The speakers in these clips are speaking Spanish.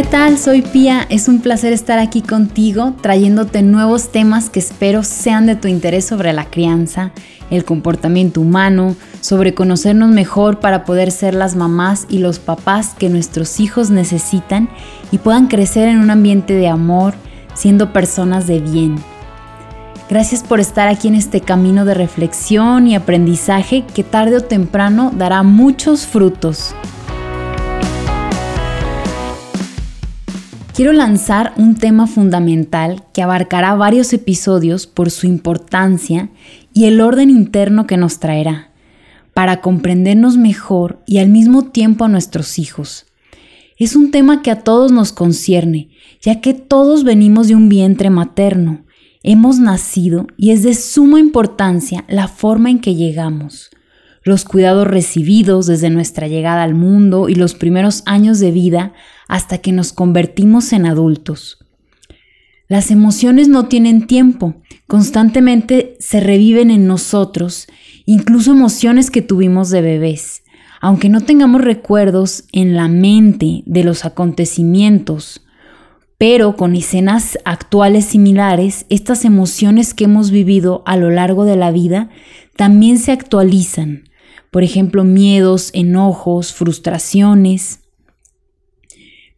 ¿Qué tal? Soy Pía, es un placer estar aquí contigo trayéndote nuevos temas que espero sean de tu interés sobre la crianza, el comportamiento humano, sobre conocernos mejor para poder ser las mamás y los papás que nuestros hijos necesitan y puedan crecer en un ambiente de amor, siendo personas de bien. Gracias por estar aquí en este camino de reflexión y aprendizaje que tarde o temprano dará muchos frutos. Quiero lanzar un tema fundamental que abarcará varios episodios por su importancia y el orden interno que nos traerá, para comprendernos mejor y al mismo tiempo a nuestros hijos. Es un tema que a todos nos concierne, ya que todos venimos de un vientre materno, hemos nacido y es de suma importancia la forma en que llegamos los cuidados recibidos desde nuestra llegada al mundo y los primeros años de vida hasta que nos convertimos en adultos. Las emociones no tienen tiempo, constantemente se reviven en nosotros, incluso emociones que tuvimos de bebés. Aunque no tengamos recuerdos en la mente de los acontecimientos, pero con escenas actuales similares, estas emociones que hemos vivido a lo largo de la vida también se actualizan, por ejemplo, miedos, enojos, frustraciones.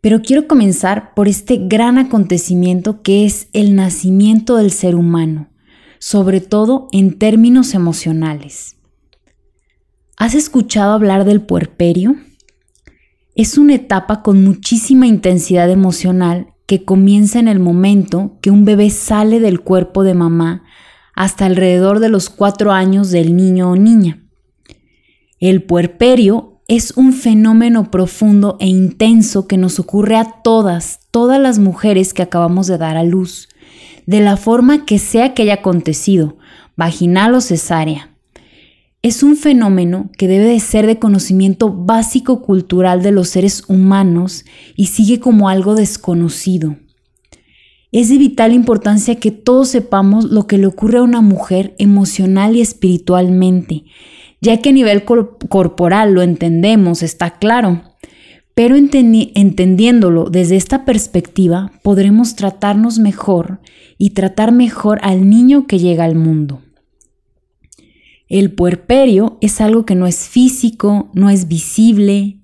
Pero quiero comenzar por este gran acontecimiento que es el nacimiento del ser humano, sobre todo en términos emocionales. ¿Has escuchado hablar del puerperio? Es una etapa con muchísima intensidad emocional que comienza en el momento que un bebé sale del cuerpo de mamá hasta alrededor de los cuatro años del niño o niña. El puerperio es un fenómeno profundo e intenso que nos ocurre a todas, todas las mujeres que acabamos de dar a luz, de la forma que sea que haya acontecido, vaginal o cesárea. Es un fenómeno que debe de ser de conocimiento básico cultural de los seres humanos y sigue como algo desconocido. Es de vital importancia que todos sepamos lo que le ocurre a una mujer emocional y espiritualmente, ya que a nivel corporal lo entendemos, está claro. Pero entendiéndolo desde esta perspectiva, podremos tratarnos mejor y tratar mejor al niño que llega al mundo. El puerperio es algo que no es físico, no es visible,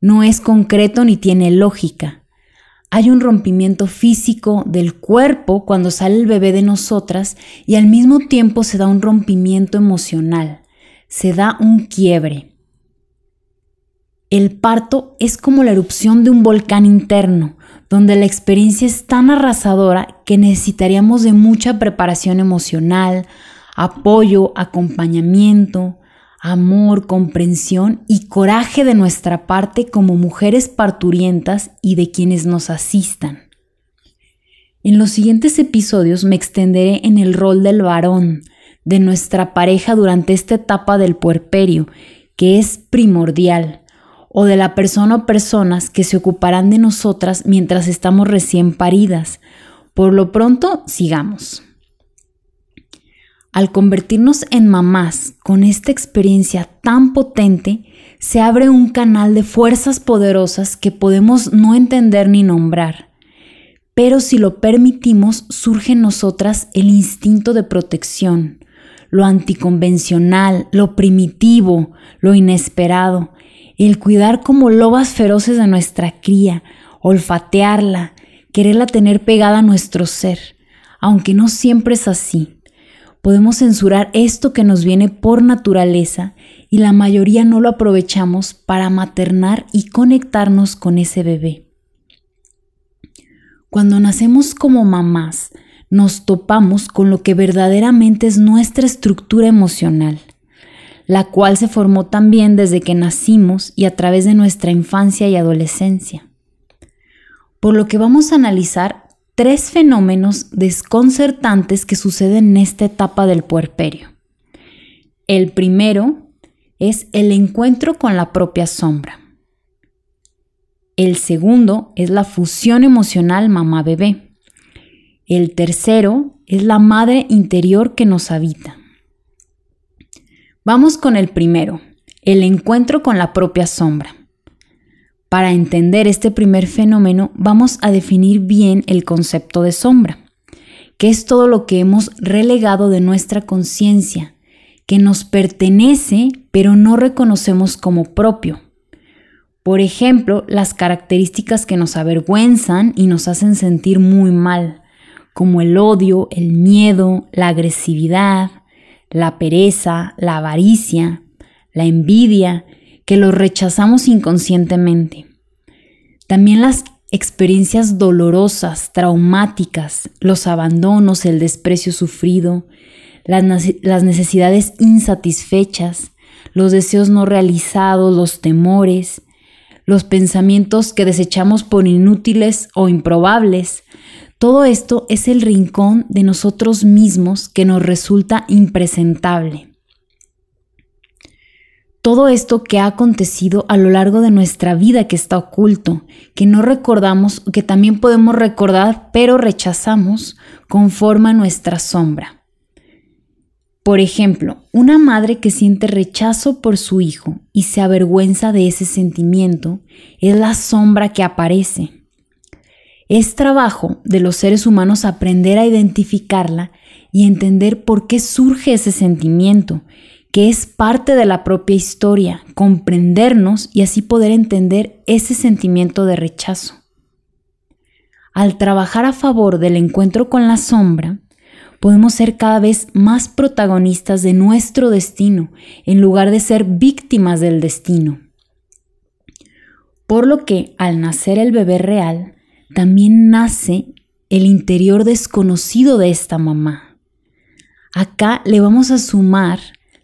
no es concreto ni tiene lógica. Hay un rompimiento físico del cuerpo cuando sale el bebé de nosotras y al mismo tiempo se da un rompimiento emocional se da un quiebre. El parto es como la erupción de un volcán interno, donde la experiencia es tan arrasadora que necesitaríamos de mucha preparación emocional, apoyo, acompañamiento, amor, comprensión y coraje de nuestra parte como mujeres parturientas y de quienes nos asistan. En los siguientes episodios me extenderé en el rol del varón, de nuestra pareja durante esta etapa del puerperio, que es primordial, o de la persona o personas que se ocuparán de nosotras mientras estamos recién paridas. Por lo pronto, sigamos. Al convertirnos en mamás con esta experiencia tan potente, se abre un canal de fuerzas poderosas que podemos no entender ni nombrar. Pero si lo permitimos, surge en nosotras el instinto de protección, lo anticonvencional, lo primitivo, lo inesperado, el cuidar como lobas feroces de nuestra cría, olfatearla, quererla tener pegada a nuestro ser, aunque no siempre es así. Podemos censurar esto que nos viene por naturaleza y la mayoría no lo aprovechamos para maternar y conectarnos con ese bebé. Cuando nacemos como mamás, nos topamos con lo que verdaderamente es nuestra estructura emocional, la cual se formó también desde que nacimos y a través de nuestra infancia y adolescencia. Por lo que vamos a analizar tres fenómenos desconcertantes que suceden en esta etapa del puerperio. El primero es el encuentro con la propia sombra. El segundo es la fusión emocional mamá-bebé. El tercero es la madre interior que nos habita. Vamos con el primero, el encuentro con la propia sombra. Para entender este primer fenómeno vamos a definir bien el concepto de sombra, que es todo lo que hemos relegado de nuestra conciencia, que nos pertenece pero no reconocemos como propio. Por ejemplo, las características que nos avergüenzan y nos hacen sentir muy mal, como el odio, el miedo, la agresividad, la pereza, la avaricia, la envidia, que los rechazamos inconscientemente. También las experiencias dolorosas, traumáticas, los abandonos, el desprecio sufrido, las, necesidades insatisfechas, los deseos no realizados, los temores, los pensamientos que desechamos por inútiles o improbables. Todo esto es el rincón de nosotros mismos que nos resulta impresentable todo esto que ha acontecido a lo largo de nuestra vida que está oculto, que no recordamos, que también podemos recordar, pero rechazamos, conforma nuestra sombra. Por ejemplo, una madre que siente rechazo por su hijo y se avergüenza de ese sentimiento es la sombra que aparece. Es trabajo de los seres humanos aprender a identificarla y entender por qué surge ese sentimiento que es parte de la propia historia, comprendernos y así poder entender ese sentimiento de rechazo. Al trabajar a favor del encuentro con la sombra, podemos ser cada vez más protagonistas de nuestro destino en lugar de ser víctimas del destino. Por lo que al nacer el bebé real, también nace el interior desconocido de esta mamá. Acá le vamos a sumar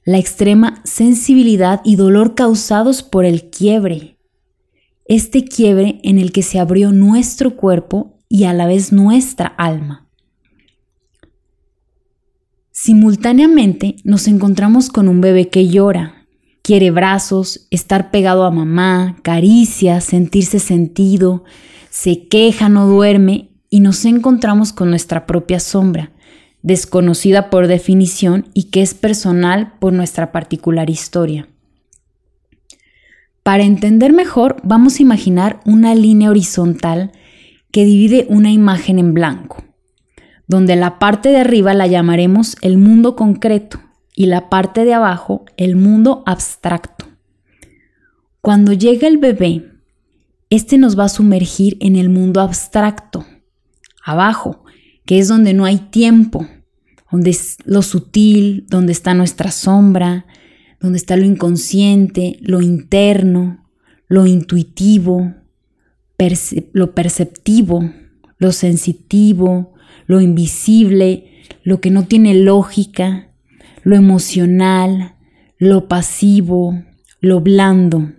la extrema sensibilidad y dolor causados por el quiebre. Este quiebre en el que se abrió nuestro cuerpo y a la vez nuestra alma. Simultáneamente nos encontramos con un bebé que llora, quiere brazos, estar pegado a mamá, caricias, sentirse sentido, se queja, no duerme y nos encontramos con nuestra propia sombra, desconocida por definición y que es personal por nuestra particular historia. Para entender mejor, vamos a imaginar una línea horizontal que divide una imagen en blanco, donde la parte de arriba la llamaremos el mundo concreto y la parte de abajo el mundo abstracto. Cuando llega el bebé, este nos va a sumergir en el mundo abstracto, abajo, que es donde no hay tiempo, donde es lo sutil, donde está nuestra sombra, donde está lo inconsciente, lo interno, lo intuitivo, lo perceptivo, lo sensitivo, lo invisible, lo que no tiene lógica, lo emocional, lo pasivo, lo blando.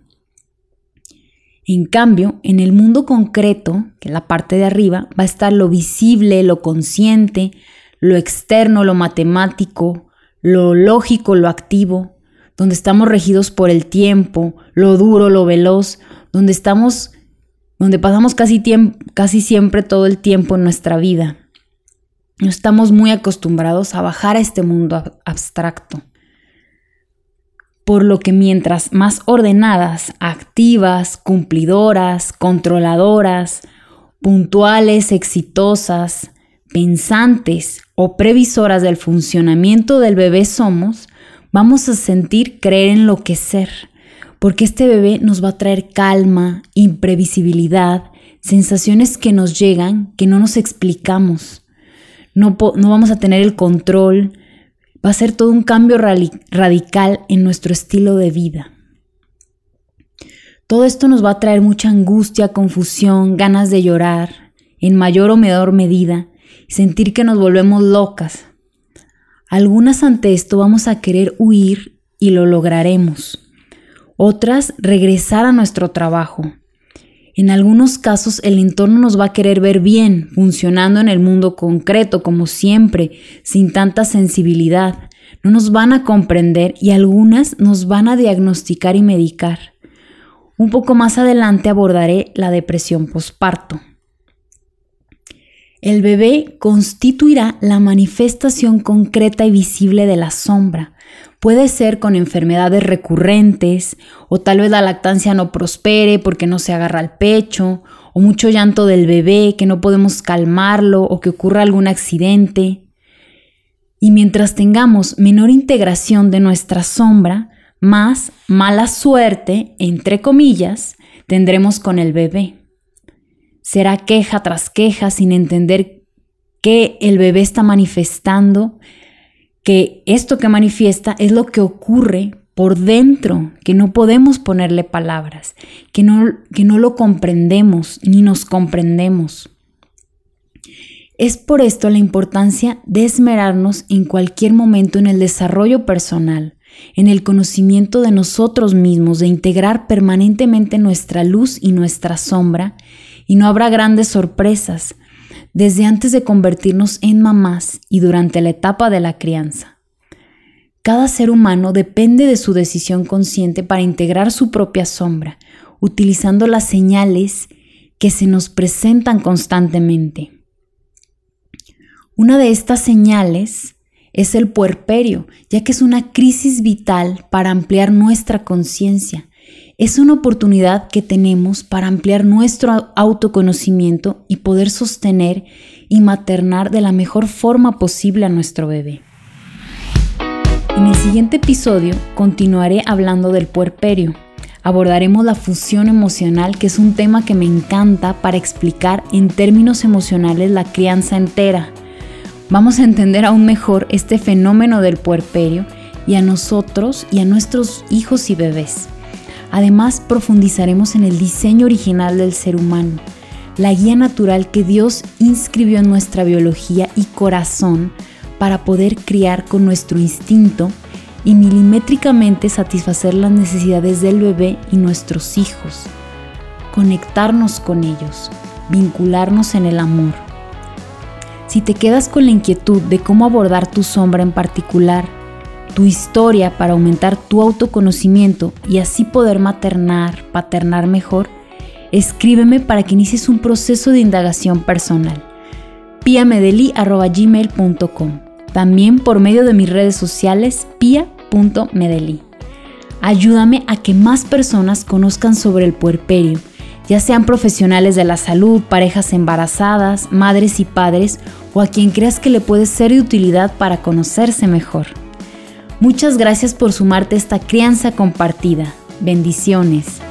En cambio, en el mundo concreto, que es la parte de arriba, va a estar lo visible, lo consciente, lo externo, lo matemático, lo lógico, lo activo, donde estamos regidos por el tiempo, lo duro, lo veloz, donde estamos, donde pasamos casi, casi siempre todo el tiempo en nuestra vida. No estamos muy acostumbrados a bajar a este mundo abstracto. Por lo que mientras más ordenadas, activas, cumplidoras, controladoras, puntuales, exitosas, pensantes o previsoras del funcionamiento del bebé somos, vamos a sentir, creer, enloquecer, porque este bebé nos va a traer calma, imprevisibilidad, sensaciones que nos llegan, que no nos explicamos. No, no vamos a tener el control, va a ser todo un cambio radical en nuestro estilo de vida. Todo esto nos va a traer mucha angustia, confusión, ganas de llorar, en mayor o menor medida, sentir que nos volvemos locas. Algunas ante esto vamos a querer huir y lo lograremos. Otras regresar a nuestro trabajo. En algunos casos el entorno nos va a querer ver bien, funcionando en el mundo concreto como siempre, sin tanta sensibilidad. No nos van a comprender y algunas nos van a diagnosticar y medicar. Un poco más adelante abordaré la depresión posparto. El bebé constituirá la manifestación concreta y visible de la sombra, Puede ser con enfermedades recurrentes o tal vez la lactancia no prospere porque no se agarra al pecho o mucho llanto del bebé que no podemos calmarlo o que ocurra algún accidente. Y mientras tengamos menor integración de nuestra sombra, más mala suerte, entre comillas, tendremos con el bebé. Será queja tras queja sin entender que el bebé está manifestando, que esto que manifiesta es lo que ocurre por dentro, que no podemos ponerle palabras, que no, que no lo comprendemos ni nos comprendemos. Es por esto la importancia de esmerarnos en cualquier momento en el desarrollo personal, en el conocimiento de nosotros mismos, de integrar permanentemente nuestra luz y nuestra sombra, y no habrá grandes sorpresas desde antes de convertirnos en mamás y durante la etapa de la crianza. Cada ser humano depende de su decisión consciente para integrar su propia sombra, utilizando las señales que se nos presentan constantemente. Una de estas señales es el puerperio, ya que es una crisis vital para ampliar nuestra conciencia. Es una oportunidad que tenemos para ampliar nuestro autoconocimiento y poder sostener y maternar de la mejor forma posible a nuestro bebé. En el siguiente episodio continuaré hablando del puerperio. Abordaremos la fusión emocional, que es un tema que me encanta para explicar en términos emocionales la crianza entera vamos a entender aún mejor este fenómeno del puerperio y a nosotros y a nuestros hijos y bebés. Además, profundizaremos en el diseño original del ser humano, la guía natural que Dios inscribió en nuestra biología y corazón para poder criar con nuestro instinto y milimétricamente satisfacer las necesidades del bebé y nuestros hijos, conectarnos con ellos, vincularnos en el amor. Si te quedas con la inquietud de cómo abordar tu sombra en particular, tu historia para aumentar tu autoconocimiento y así poder maternar, paternar mejor, escríbeme para que inicies un proceso de indagación personal. piamedeli.gmail.com También por medio de mis redes sociales pia.medeli. Ayúdame a que más personas conozcan sobre el puerperio ya sean profesionales de la salud, parejas embarazadas, madres y padres o a quien creas que le puede ser de utilidad para conocerse mejor. Muchas gracias por sumarte a esta crianza compartida. Bendiciones.